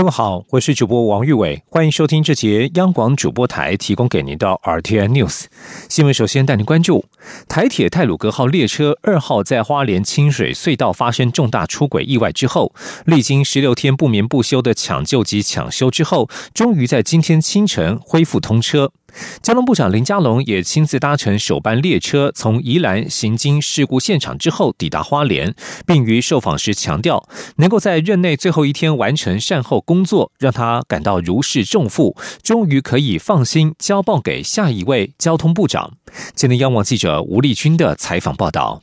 各位好，我是主播王玉伟，欢迎收听这节央广主播台提供给您的 RTN News 新闻。首先带您关注台铁泰鲁格号列车二号在花莲清水隧道发生重大出轨意外之后，历经十六天不眠不休的抢救及抢修之后，终于在今天清晨恢复通车。交通部长林佳龙也亲自搭乘首班列车，从宜兰行经事故现场之后抵达花莲，并于受访时强调，能够在任内最后一天完成善后工作，让他感到如释重负，终于可以放心交棒给下一位交通部长。今天央网记者吴立军的采访报道。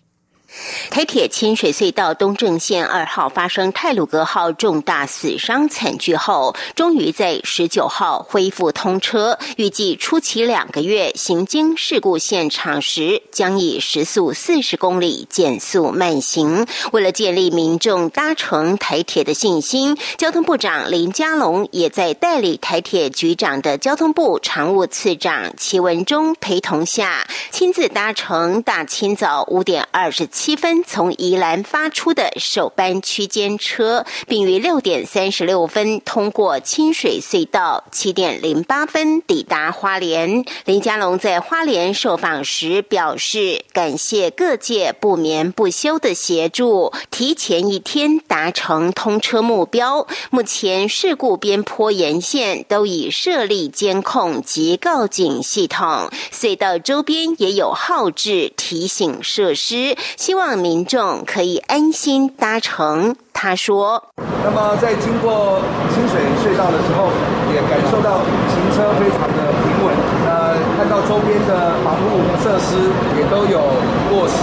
台铁清水隧道东正线二号发生泰鲁格号重大死伤惨剧后，终于在十九号恢复通车。预计初期两个月行经事故现场时，将以时速四十公里减速慢行。为了建立民众搭乘台铁的信心，交通部长林佳龙也在代理台铁局长的交通部常务次长齐文忠陪同下，亲自搭乘大清早五点二十七。七分从宜兰发出的首班区间车，并于六点三十六分通过清水隧道，七点零八分抵达花莲。林佳龙在花莲受访时表示，感谢各界不眠不休的协助，提前一天达成通车目标。目前事故边坡沿线都已设立监控及告警系统，隧道周边也有号志提醒设施。希望民众可以安心搭乘。他说：“那么在经过清水隧道的时候，也感受到行车非常的平稳。呃，看到周边的防护设施也都有落实。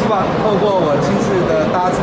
希望透过我亲自的搭乘，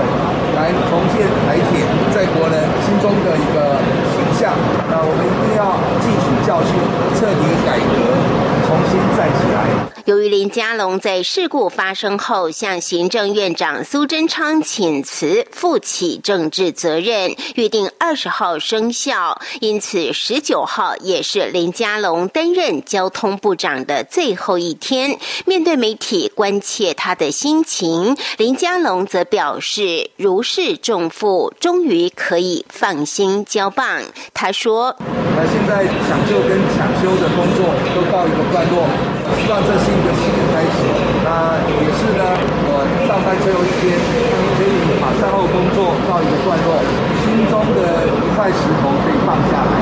来重建台铁在国人心中的一个形象。那我们一定要汲取教训，彻底改革。”重新站起来。由于林佳龙在事故发生后向行政院长苏贞昌请辞，负起政治责任，预定二十号生效，因此十九号也是林佳龙担任交通部长的最后一天。面对媒体关切他的心情，林佳龙则表示如释重负，终于可以放心交棒。他说：“那现在抢救跟抢修的工作都到一个。”段落，希望这是一个新的开始。那也是呢，我上班最后一天，可以把善后工作告一个段落，心中的一块石头可以放下来，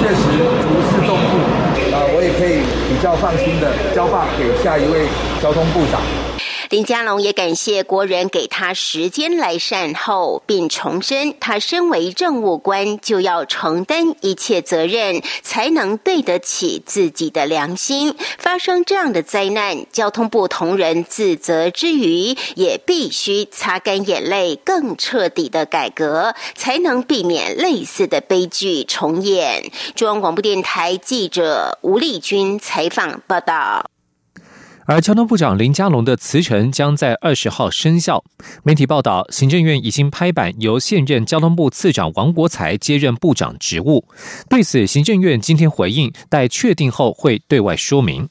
确实如释重负。啊，我也可以比较放心的交棒给下一位交通部长。林佳龙也感谢国人给他时间来善后，并重申他身为政务官就要承担一切责任，才能对得起自己的良心。发生这样的灾难，交通部同仁自责之余，也必须擦干眼泪，更彻底的改革，才能避免类似的悲剧重演。中央广播电台记者吴丽君采访报道。而交通部长林佳龙的辞呈将在二十号生效。媒体报道，行政院已经拍板由现任交通部次长王国才接任部长职务。对此，行政院今天回应，待确定后会对外说明。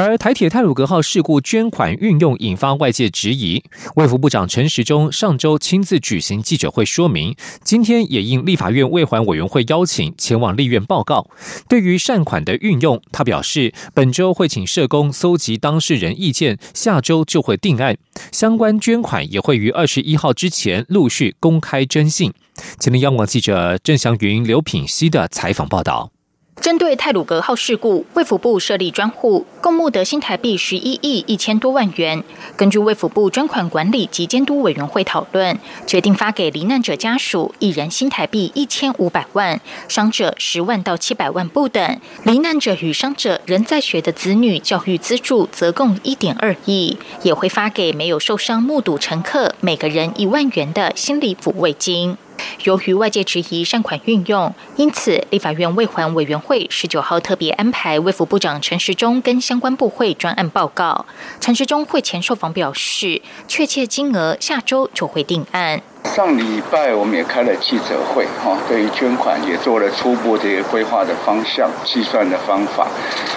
而台铁泰鲁格号事故捐款运用引发外界质疑，卫福部长陈时中上周亲自举行记者会说明，今天也应立法院卫环委员会邀请前往立院报告。对于善款的运用，他表示本周会请社工搜集当事人意见，下周就会定案。相关捐款也会于二十一号之前陆续公开征信。前天央广记者郑祥云、刘品熙的采访报道。针对泰鲁格号事故，卫福部设立专户，共募得新台币十一亿一千多万元。根据卫福部专款管理及监督委员会讨论，决定发给罹难者家属一人新台币一千五百万，伤者十万到七百万不等。罹难者与伤者仍在学的子女教育资助则共一点二亿，也会发给没有受伤目睹乘客每个人一万元的心理抚慰金。由于外界质疑善款运用，因此立法院未还委员会十九号特别安排卫福部长陈时中跟相关部会专案报告。陈时中会前受访表示，确切金额下周就会定案。上礼拜我们也开了记者会，哈，对于捐款也做了初步这个规划的方向、计算的方法。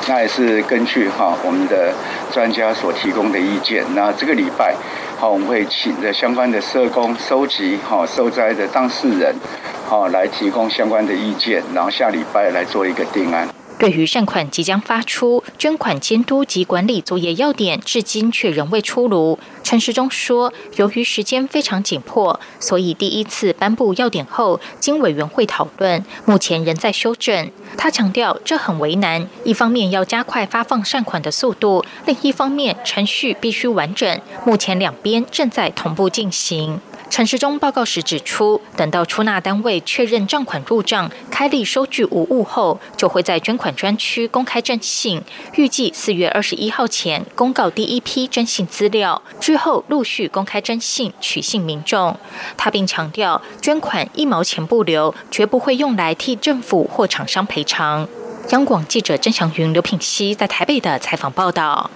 那也是根据哈我们的专家所提供的意见。那这个礼拜，好，我们会请的相关的社工收集好受灾的当事人，好来提供相关的意见，然后下礼拜来做一个定案。对于善款即将发出，捐款监督及管理作业要点至今却仍未出炉。陈时中说，由于时间非常紧迫，所以第一次颁布要点后，经委员会讨论，目前仍在修正。他强调，这很为难，一方面要加快发放善款的速度，另一方面程序必须完整，目前两边正在同步进行。陈时中报告时指出，等到出纳单位确认账款入账、开立收据无误后，就会在捐款专区公开征信，预计四月二十一号前公告第一批征信资料，之后陆续公开征信取信民众。他并强调，捐款一毛钱不留，绝不会用来替政府或厂商赔偿。央广记者郑祥云、刘品熙在台北的采访报道。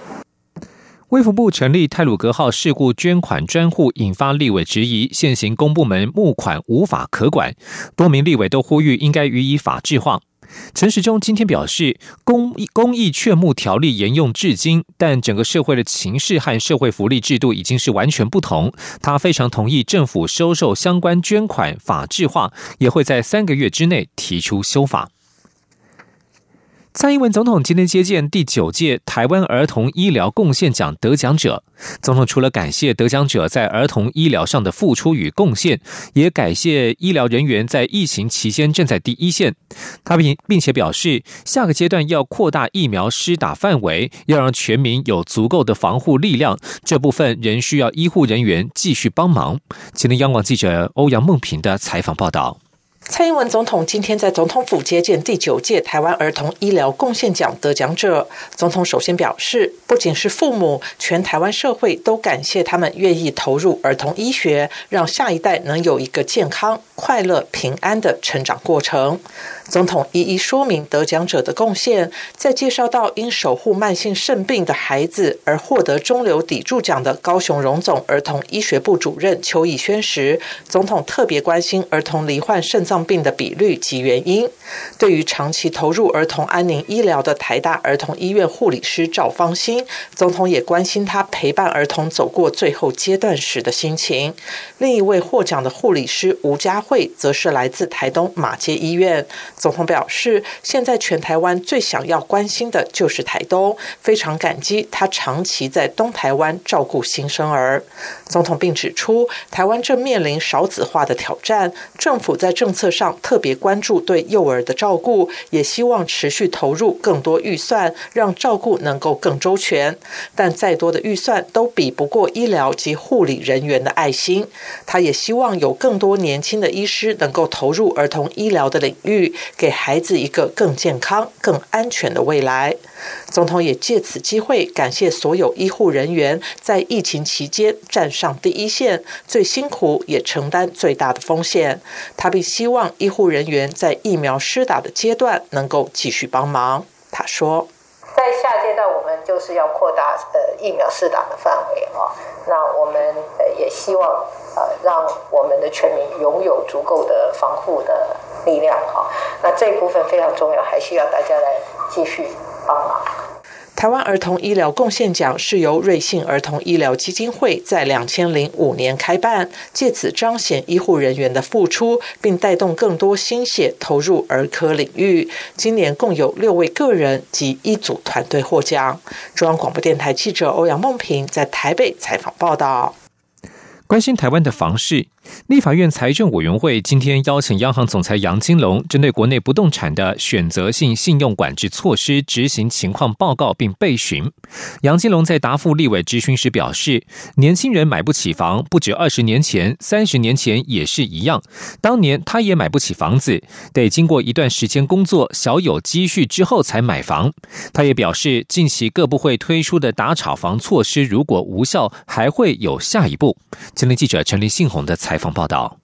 卫福部成立泰鲁格号事故捐款专户，引发立委质疑，现行公部门募款无法可管。多名立委都呼吁应该予以法制化。陈时中今天表示，公公益劝募条例沿用至今，但整个社会的情势和社会福利制度已经是完全不同。他非常同意政府收受相关捐款法制化，也会在三个月之内提出修法。蔡英文总统今天接见第九届台湾儿童医疗贡献奖得奖者。总统除了感谢得奖者在儿童医疗上的付出与贡献，也感谢医疗人员在疫情期间站在第一线。他并并且表示，下个阶段要扩大疫苗施打范围，要让全民有足够的防护力量。这部分仍需要医护人员继续帮忙。今天央广记者欧阳梦平的采访报道。蔡英文总统今天在总统府接见第九届台湾儿童医疗贡献奖得奖者。总统首先表示，不仅是父母，全台湾社会都感谢他们愿意投入儿童医学，让下一代能有一个健康、快乐、平安的成长过程。总统一一说明得奖者的贡献，在介绍到因守护慢性肾病的孩子而获得中流砥柱奖的高雄荣总儿童医学部主任邱以轩时，总统特别关心儿童罹患肾脏病的比率及原因。对于长期投入儿童安宁医疗的台大儿童医院护理师赵芳心，总统也关心他陪伴儿童走过最后阶段时的心情。另一位获奖的护理师吴佳慧，则是来自台东马街医院。总统表示，现在全台湾最想要关心的就是台东，非常感激他长期在东台湾照顾新生儿。总统并指出，台湾正面临少子化的挑战，政府在政策上特别关注对幼儿的照顾，也希望持续投入更多预算，让照顾能够更周全。但再多的预算都比不过医疗及护理人员的爱心。他也希望有更多年轻的医师能够投入儿童医疗的领域。给孩子一个更健康、更安全的未来。总统也借此机会感谢所有医护人员在疫情期间站上第一线，最辛苦也承担最大的风险。他并希望医护人员在疫苗施打的阶段能够继续帮忙。他说。在下阶段，我们就是要扩大呃疫苗试打的范围啊。那我们呃也希望呃让我们的全民拥有足够的防护的力量哈。那这一部分非常重要，还需要大家来继续台湾儿童医疗贡献奖是由瑞信儿童医疗基金会在两千零五年开办，借此彰显医护人员的付出，并带动更多心血投入儿科领域。今年共有六位个人及一组团队获奖。中央广播电台记者欧阳梦平在台北采访报道。关心台湾的房市。立法院财政委员会今天邀请央行总裁杨金龙，针对国内不动产的选择性信用管制措施执行情况报告并备询。杨金龙在答复立委质询时表示，年轻人买不起房，不止二十年前，三十年前也是一样。当年他也买不起房子，得经过一段时间工作，小有积蓄之后才买房。他也表示，近期各部会推出的打炒房措施如果无效，还会有下一步。今天记者陈立信宏的采。采访报道。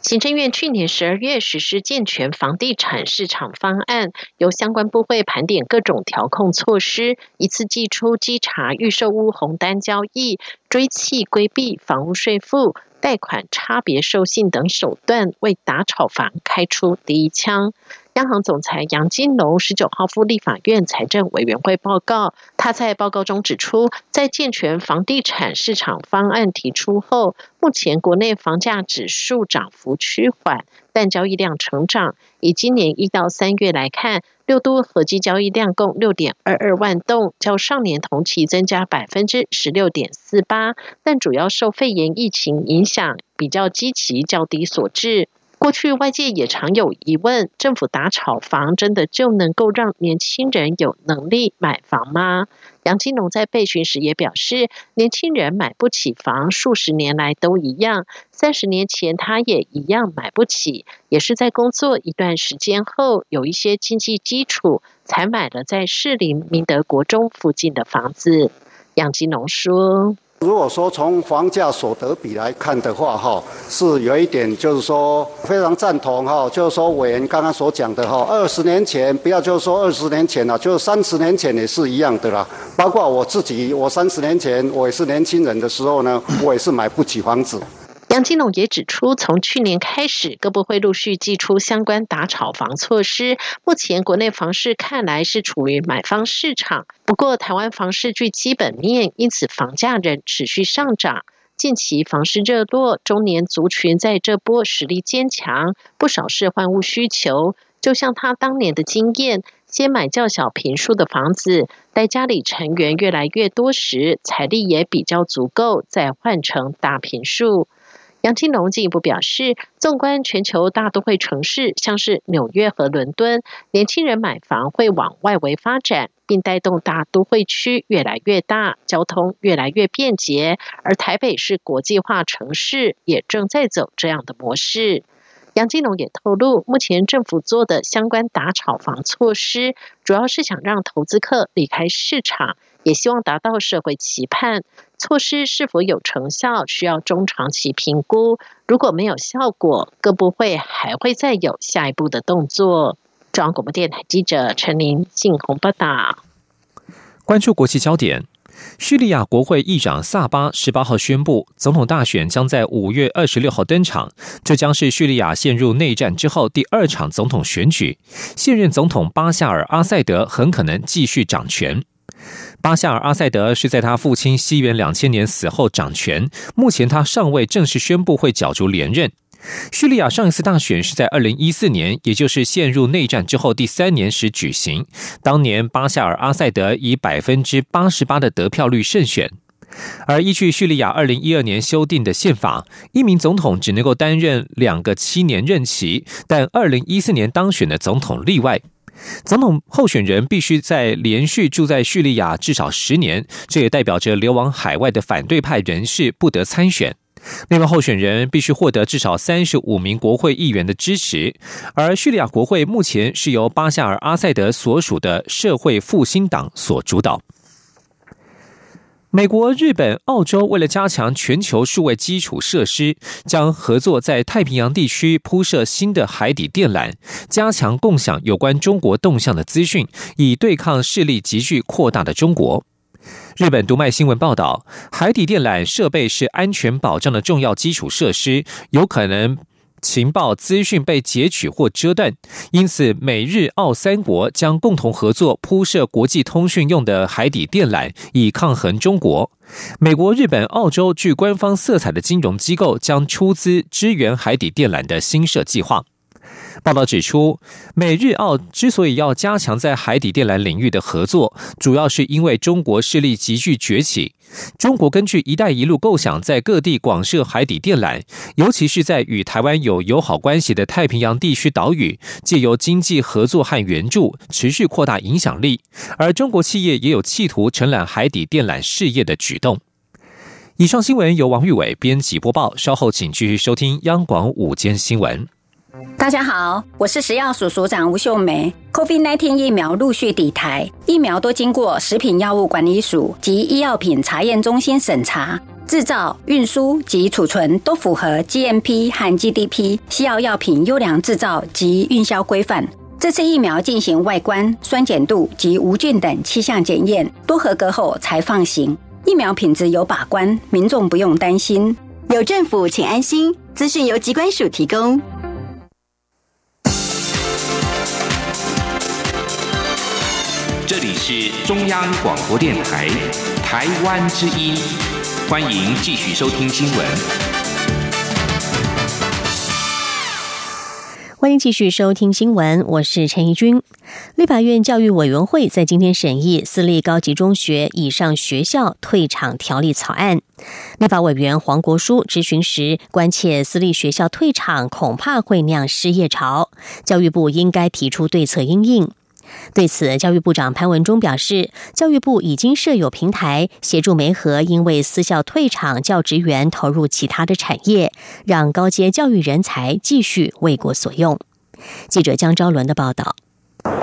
行政院去年十二月实施健全房地产市场方案，由相关部会盘点各种调控措施，一次寄出稽查预售屋红单交易、追契规避房屋税负、贷款差别授信等手段，为打炒房开出第一枪。央行总裁杨金龙十九号赴立法院财政委员会报告，他在报告中指出，在健全房地产市场方案提出后，目前国内房价指数涨幅趋缓，但交易量成长。以今年一到三月来看，六都合计交易量共六点二二万栋，较上年同期增加百分之十六点四八，但主要受肺炎疫情影响，比较积极较低所致。过去外界也常有疑问：政府打炒房，真的就能够让年轻人有能力买房吗？杨金龙在被询时也表示，年轻人买不起房，数十年来都一样。三十年前他也一样买不起，也是在工作一段时间后，有一些经济基础，才买了在士林明德国中附近的房子。杨金龙说。如果说从房价所得比来看的话，哈，是有一点，就是说非常赞同哈，就是说委员刚刚所讲的哈，二十年前不要就是说二十年前了，就是三十年前也是一样的啦。包括我自己，我三十年前我也是年轻人的时候呢，我也是买不起房子。杨金龙也指出，从去年开始，各部会陆续寄出相关打炒房措施。目前国内房市看来是处于买方市场，不过台湾房市具基本面，因此房价仍持续上涨。近期房市热络，中年族群在这波实力坚强，不少是换屋需求。就像他当年的经验，先买较小平数的房子，待家里成员越来越多时，财力也比较足够，再换成大平数。杨金龙进一步表示，纵观全球大都会城市，像是纽约和伦敦，年轻人买房会往外围发展，并带动大都会区越来越大，交通越来越便捷。而台北是国际化城市，也正在走这样的模式。杨金龙也透露，目前政府做的相关打炒房措施，主要是想让投资客离开市场，也希望达到社会期盼。措施是否有成效，需要中长期评估。如果没有效果，各部会还会再有下一步的动作。中央广播电台记者陈琳、信鸿报道。关注国际焦点。叙利亚国会议长萨巴十八号宣布，总统大选将在五月二十六号登场。这将是叙利亚陷入内战之后第二场总统选举。现任总统巴夏尔·阿塞德很可能继续掌权。巴夏尔·阿塞德是在他父亲西元两千年死后掌权，目前他尚未正式宣布会角逐连任。叙利亚上一次大选是在二零一四年，也就是陷入内战之后第三年时举行。当年巴夏尔·阿塞德以百分之八十八的得票率胜选。而依据叙利亚二零一二年修订的宪法，一名总统只能够担任两个七年任期，但二零一四年当选的总统例外。总统候选人必须在连续住在叙利亚至少十年，这也代表着流亡海外的反对派人士不得参选。另外，候选人必须获得至少三十五名国会议员的支持，而叙利亚国会目前是由巴夏尔·阿塞德所属的社会复兴党所主导。美国、日本、澳洲为了加强全球数位基础设施，将合作在太平洋地区铺设新的海底电缆，加强共享有关中国动向的资讯，以对抗势力急剧扩大的中国。日本读卖新闻报道，海底电缆设备是安全保障的重要基础设施，有可能情报资讯被截取或遮断，因此美日澳三国将共同合作铺设国际通讯用的海底电缆，以抗衡中国。美国、日本、澳洲具官方色彩的金融机构将出资支援海底电缆的新设计划。报道指出，美日澳之所以要加强在海底电缆领域的合作，主要是因为中国势力急剧崛起。中国根据“一带一路”构想，在各地广设海底电缆，尤其是在与台湾有友好关系的太平洋地区岛屿，借由经济合作和援助，持续扩大影响力。而中国企业也有企图承揽海底电缆事业的举动。以上新闻由王玉伟编辑播报，稍后请继续收听央广午间新闻。大家好，我是食药署署长吴秀梅。COVID-19 疫苗陆续抵台，疫苗都经过食品药物管理署及医药品查验中心审查。制造、运输及储存都符合 GMP 和 GDP 西药药品优良制造及运销规范。这次疫苗进行外观、酸碱度及无菌等七项检验，都合格后才放行。疫苗品质有把关，民众不用担心。有政府，请安心。资讯由机关署提供。里是中央广播电台台湾之音，欢迎继续收听新闻。欢迎继续收听新闻，我是陈怡君。立法院教育委员会在今天审议私立高级中学以上学校退场条例草案。立法委员黄国书质询时关切，私立学校退场恐怕会酿失业潮，教育部应该提出对策应应。对此，教育部长潘文忠表示，教育部已经设有平台，协助梅河因为私校退场教职员投入其他的产业，让高阶教育人才继续为国所用。记者江昭伦的报道。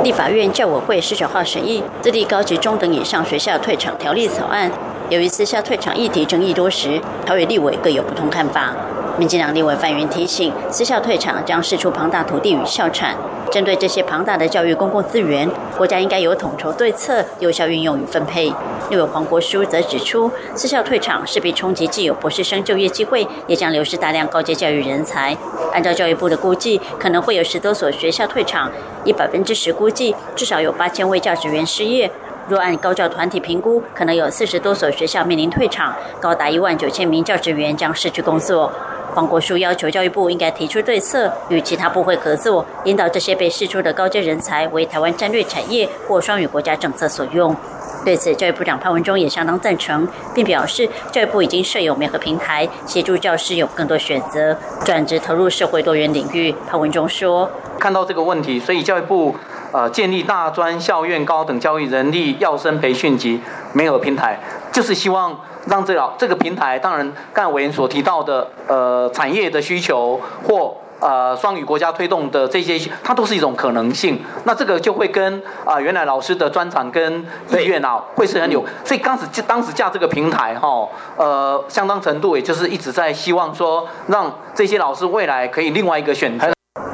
立法院教委会十九号审议《私立高级中等以上学校退场条例》草案，由于私校退场议题争议多时，桃园立委各有不同看法。民进党立委范云提醒，私校退场将释出庞大土地与校产，针对这些庞大的教育公共资源，国家应该有统筹对策，有效运用与分配。立委黄国书则指出，私校退场势必冲击既有博士生就业机会，也将流失大量高阶教育人才。按照教育部的估计，可能会有十多所学校退场，以百分之十估计，至少有八千位教职员失业。若按高教团体评估，可能有四十多所学校面临退场，高达一万九千名教职员将失去工作。黄国书要求教育部应该提出对策，与其他部会合作，引导这些被释出的高阶人才为台湾战略产业或双语国家政策所用。对此，教育部长潘文忠也相当赞成，并表示教育部已经设有媒合平台，协助教师有更多选择，转职投入社会多元领域。潘文忠说：“看到这个问题，所以教育部呃建立大专校院高等教育人力要生培训及没有平台，就是希望。”让这个这个平台，当然刚才委员所提到的，呃，产业的需求或呃双语国家推动的这些，它都是一种可能性。那这个就会跟啊原来老师的专长跟意愿啊，会是很有。所以当时当时架这个平台哈，呃，相当程度也就是一直在希望说，让这些老师未来可以另外一个选择。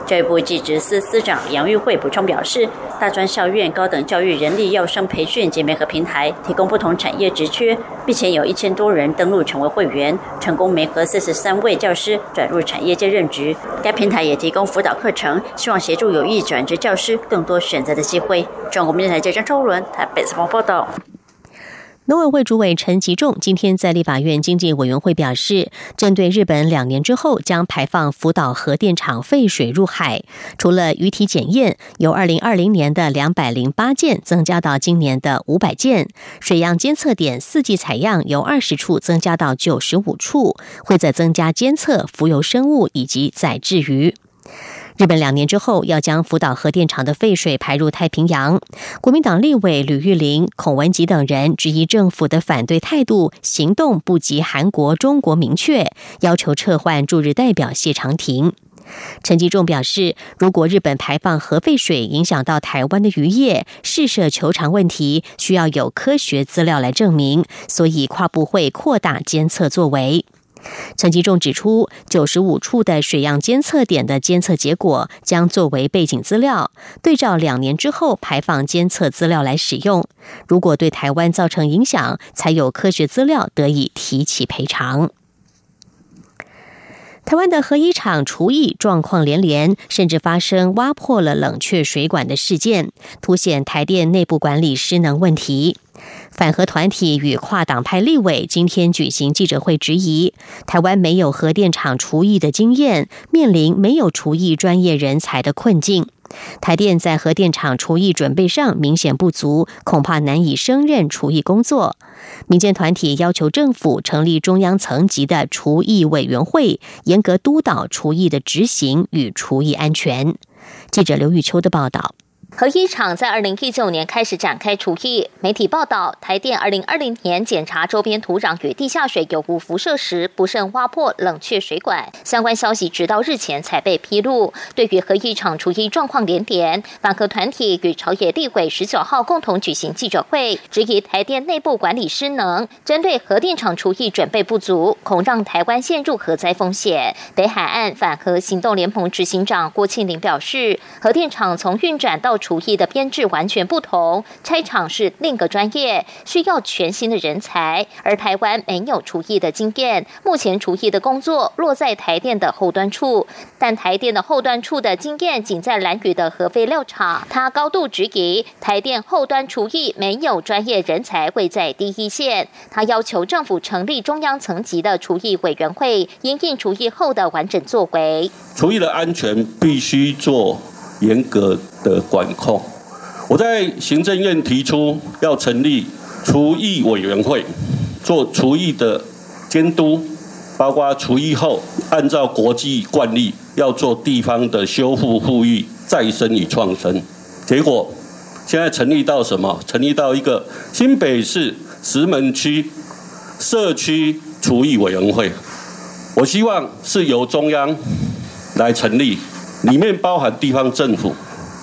教育部技职司司长杨玉慧补充表示，大专校院高等教育人力要生培训及媒合平台提供不同产业职缺，并且有一千多人登录成为会员，成功媒合四十三位教师转入产业界任职。该平台也提供辅导课程，希望协助有意转职教师更多选择的机会。中国电视台记者张超伦台北采访报道。农委会主委陈吉仲今天在立法院经济委员会表示，针对日本两年之后将排放福岛核电厂废水入海，除了鱼体检验由二零二零年的两百零八件增加到今年的五百件，水样监测点四季采样由二十处增加到九十五处，会再增加监测浮游生物以及载质鱼。日本两年之后要将福岛核电厂的废水排入太平洋，国民党立委吕玉玲、孔文吉等人质疑政府的反对态度，行动不及韩国、中国明确，要求撤换驻日代表谢长廷。陈吉仲表示，如果日本排放核废水影响到台湾的渔业、试射球场问题，需要有科学资料来证明，所以跨部会扩大监测作为。陈吉仲指出，九十五处的水样监测点的监测结果将作为背景资料，对照两年之后排放监测资料来使用。如果对台湾造成影响，才有科学资料得以提起赔偿。台湾的核一厂厨艺状况连连，甚至发生挖破了冷却水管的事件，凸显台电内部管理失能问题。反核团体与跨党派立委今天举行记者会，质疑台湾没有核电厂厨艺的经验，面临没有厨艺专业人才的困境。台电在核电厂厨艺准备上明显不足，恐怕难以胜任厨艺工作。民间团体要求政府成立中央层级的厨艺委员会，严格督导厨艺的执行与厨艺安全。记者刘玉秋的报道。核一厂在二零一九年开始展开除役。媒体报道，台电二零二零年检查周边土壤与地下水有无辐射时，不慎挖破冷却水管。相关消息直到日前才被披露。对于核一厂除役状况连连，反核团体与朝野立委十九号共同举行记者会，质疑台电内部管理失能，针对核电厂除役准备不足，恐让台湾陷入核灾风险。北海岸反核行动联盟执行长郭庆林表示，核电厂从运转到厨艺的编制完全不同，拆厂是另个专业，需要全新的人才。而台湾没有厨艺的经验，目前厨艺的工作落在台电的后端处，但台电的后端处的经验仅在蓝屿的核废料厂。他高度质疑台电后端厨艺没有专业人才会在第一线。他要求政府成立中央层级的厨艺委员会，因应厨艺后的完整作为。厨艺的安全必须做。严格的管控。我在行政院提出要成立厨艺委员会，做厨艺的监督，包括厨艺后按照国际惯例要做地方的修复、复育、再生与创生。结果现在成立到什么？成立到一个新北市石门区社区厨艺委员会。我希望是由中央来成立。里面包含地方政府、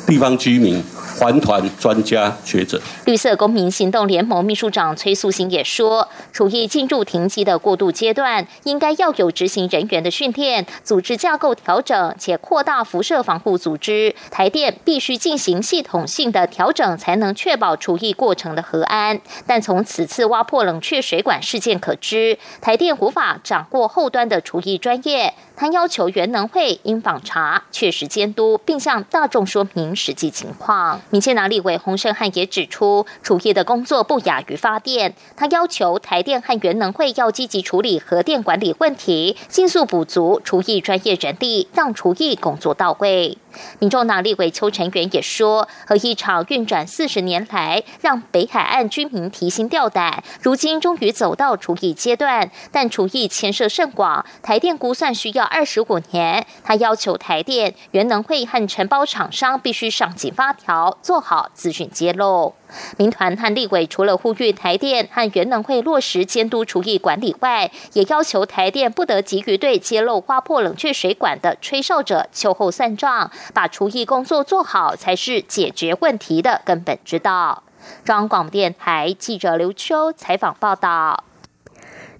地方居民。环团专家学者，绿色公民行动联盟秘书长崔素行也说，处于进入停机的过渡阶段，应该要有执行人员的训练、组织架构调整，且扩大辐射防护组织。台电必须进行系统性的调整，才能确保除役过程的核安。但从此次挖破冷却水管事件可知，台电无法掌握后端的除役专业。他要求原能会应访查、确实监督，并向大众说明实际情况。民进党立委洪胜汉也指出，厨艺的工作不亚于发电。他要求台电和元能会要积极处理核电管理问题，迅速补足厨艺专业人力，让厨艺工作到位。民众党立委邱成元也说，核一厂运转四十年来，让北海岸居民提心吊胆。如今终于走到除役阶段，但除役牵涉甚广，台电估算需要二十五年。他要求台电、原能会和承包厂商必须上紧发条，做好资讯揭露。民团和立委除了呼吁台电和原能会落实监督厨艺管理外，也要求台电不得急于对揭露刮破冷却水管的吹哨者秋后算账，把厨艺工作做好才是解决问题的根本之道。中广电台记者刘秋采访报道。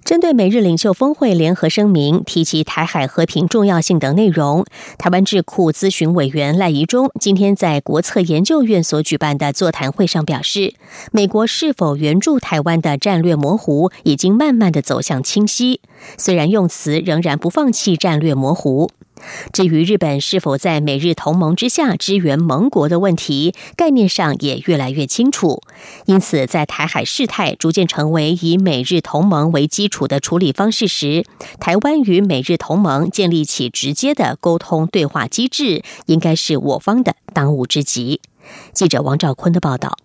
针对美日领袖峰会联合声明提及台海和平重要性等内容，台湾智库咨询委员赖宜中今天在国策研究院所举办的座谈会上表示，美国是否援助台湾的战略模糊已经慢慢的走向清晰，虽然用词仍然不放弃战略模糊。至于日本是否在美日同盟之下支援盟国的问题，概念上也越来越清楚。因此，在台海事态逐渐成为以美日同盟为基础的处理方式时，台湾与美日同盟建立起直接的沟通对话机制，应该是我方的当务之急。记者王兆坤的报道：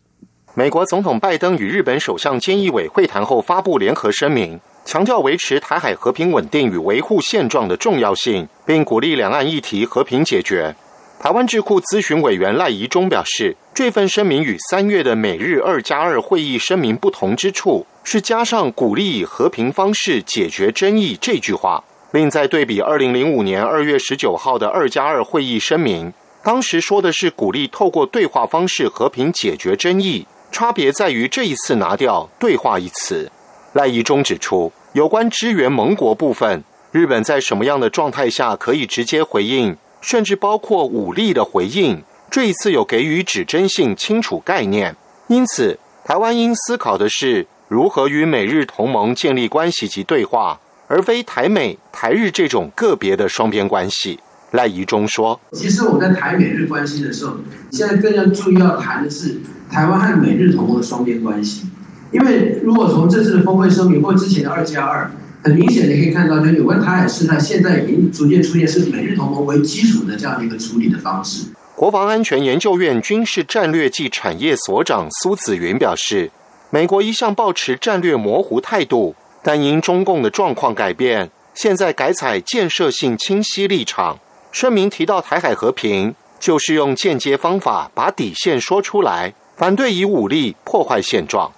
美国总统拜登与日本首相菅义伟会谈后发布联合声明。强调维持台海和平稳定与维护现状的重要性，并鼓励两岸议题和平解决。台湾智库咨询委员赖宜中表示，这份声明与三月的美日二加二会议声明不同之处，是加上鼓励以和平方式解决争议这句话。另在对比二零零五年二月十九号的二加二会议声明，当时说的是鼓励透过对话方式和平解决争议，差别在于这一次拿掉“对话”一词。赖宜中指出，有关支援盟国部分，日本在什么样的状态下可以直接回应，甚至包括武力的回应，这一次有给予指针性清楚概念。因此，台湾应思考的是如何与美日同盟建立关系及对话，而非台美、台日这种个别的双边关系。赖宜中说：“其实我在台美日关系的时候，现在更要注意要谈的是台湾和美日同盟的双边关系。”因为如果从这次的峰会声明或之前的二加二，很明显的可以看到，就有关台海事态，现在已经逐渐出现是美日同盟为基础的这样的一个处理的方式。国防安全研究院军事战略暨产业所长苏子云表示，美国一向保持战略模糊态度，但因中共的状况改变，现在改采建设性清晰立场。声明提到台海和平。就是用间接方法把底线说出来，反对以武力破坏现状。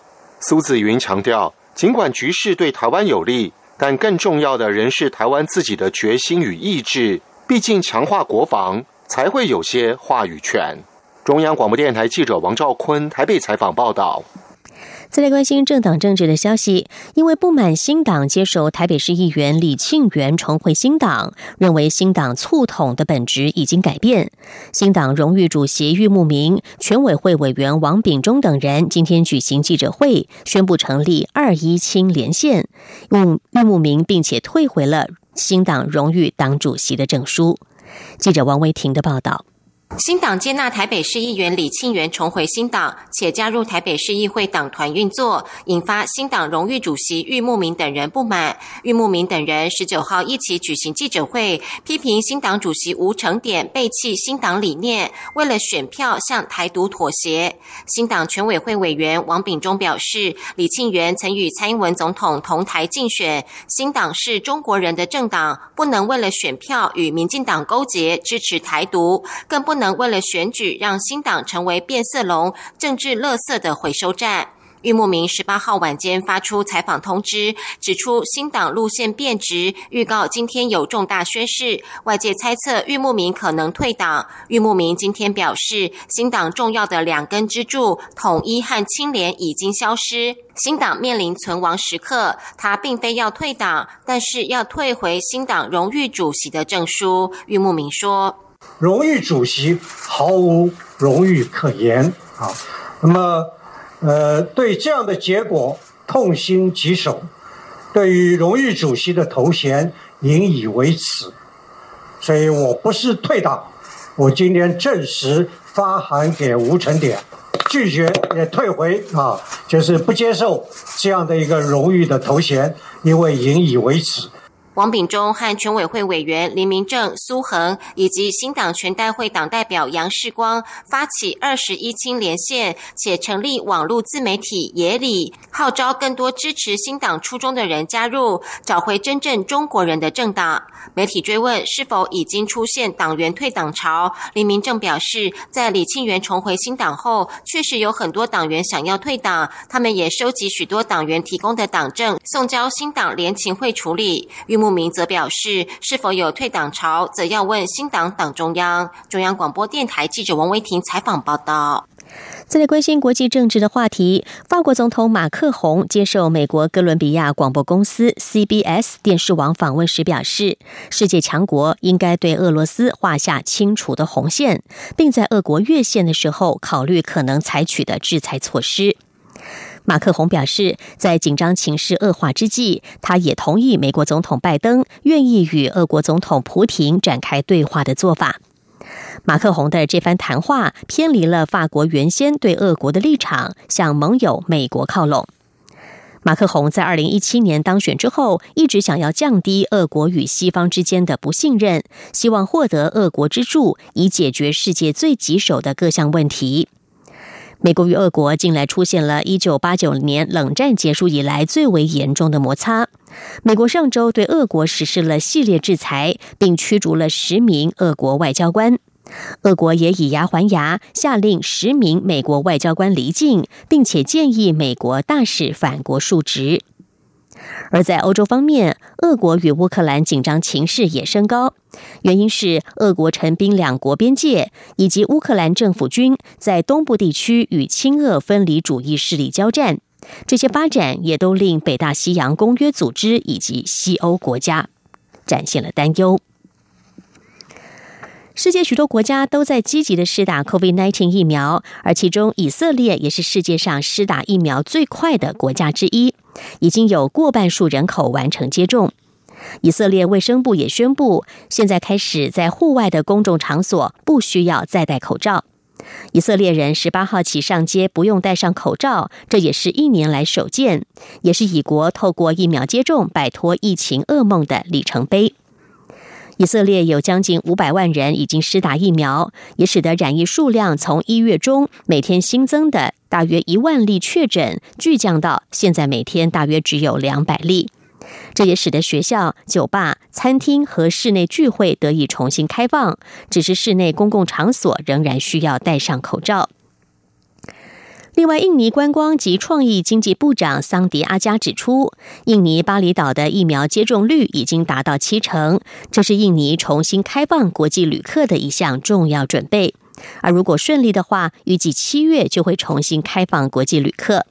苏子云强调，尽管局势对台湾有利，但更重要的仍是台湾自己的决心与意志。毕竟强化国防，才会有些话语权。中央广播电台记者王兆坤台北采访报道。再来关心政党政治的消息，因为不满新党接手台北市议员李庆元重回新党，认为新党促统的本质已经改变。新党荣誉主席郁慕明、全委会委员王炳忠等人今天举行记者会，宣布成立二一青连线，用郁慕明，并且退回了新党荣誉党主席的证书。记者王维婷的报道。新党接纳台北市议员李庆元重回新党，且加入台北市议会党团运作，引发新党荣誉主席郁慕明等人不满。郁慕明等人十九号一起举行记者会，批评新党主席吴成典背弃新党理念，为了选票向台独妥协。新党全委会委员王炳忠表示，李庆元曾与蔡英文总统同台竞选，新党是中国人的政党，不能为了选票与民进党勾结支持台独，更不能。为了选举让新党成为变色龙、政治垃圾的回收站。玉木明十八号晚间发出采访通知，指出新党路线变直，预告今天有重大宣誓。外界猜测玉木明可能退党。玉木明今天表示，新党重要的两根支柱——统一和清廉已经消失，新党面临存亡时刻。他并非要退党，但是要退回新党荣誉主席的证书。玉木明说。荣誉主席毫无荣誉可言啊！那么，呃，对这样的结果痛心疾首，对于荣誉主席的头衔引以为耻，所以我不是退党，我今天正式发函给吴成典，拒绝也退回啊，就是不接受这样的一个荣誉的头衔，因为引以为耻。王炳忠和全委会委员林明正、苏恒，以及新党全代会党代表杨世光发起二十一青连线，且成立网络自媒体野里，号召更多支持新党初衷的人加入，找回真正中国人的政党。媒体追问是否已经出现党员退党潮，林明正表示，在李庆元重回新党后，确实有很多党员想要退党，他们也收集许多党员提供的党证，送交新党联勤会处理。慕名则表示，是否有退党潮，则要问新党党中央。中央广播电台记者王维婷采访报道。再来关心国际政治的话题，法国总统马克宏接受美国哥伦比亚广播公司 CBS 电视网访问时表示，世界强国应该对俄罗斯画下清楚的红线，并在俄国越线的时候考虑可能采取的制裁措施。马克宏表示，在紧张情势恶化之际，他也同意美国总统拜登愿意与俄国总统普廷展开对话的做法。马克宏的这番谈话偏离了法国原先对俄国的立场，向盟友美国靠拢。马克宏在二零一七年当选之后，一直想要降低俄国与西方之间的不信任，希望获得俄国之助，以解决世界最棘手的各项问题。美国与俄国近来出现了一九八九年冷战结束以来最为严重的摩擦。美国上周对俄国实施了系列制裁，并驱逐了十名俄国外交官。俄国也以牙还牙，下令十名美国外交官离境，并且建议美国大使返国述职。而在欧洲方面，俄国与乌克兰紧张情势也升高，原因是俄国陈兵两国边界，以及乌克兰政府军在东部地区与亲俄分离主义势力交战。这些发展也都令北大西洋公约组织以及西欧国家展现了担忧。世界许多国家都在积极的施打 COVID-19 疫苗，而其中以色列也是世界上施打疫苗最快的国家之一，已经有过半数人口完成接种。以色列卫生部也宣布，现在开始在户外的公众场所不需要再戴口罩。以色列人十八号起上街不用戴上口罩，这也是一年来首见，也是以国透过疫苗接种摆脱疫情噩梦的里程碑。以色列有将近五百万人已经施打疫苗，也使得染疫数量从一月中每天新增的大约一万例确诊，巨降到现在每天大约只有两百例。这也使得学校、酒吧、餐厅和室内聚会得以重新开放，只是室内公共场所仍然需要戴上口罩。另外，印尼观光及创意经济部长桑迪阿加指出，印尼巴厘岛的疫苗接种率已经达到七成，这是印尼重新开放国际旅客的一项重要准备。而如果顺利的话，预计七月就会重新开放国际旅客。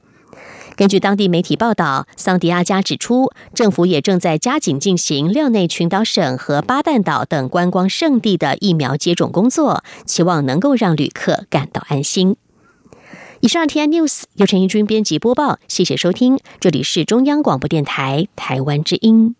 根据当地媒体报道，桑迪阿加指出，政府也正在加紧进行廖内群岛省和巴旦岛等观光胜地的疫苗接种工作，期望能够让旅客感到安心。以上 T I News 由陈义军编辑播报，谢谢收听，这里是中央广播电台台湾之音。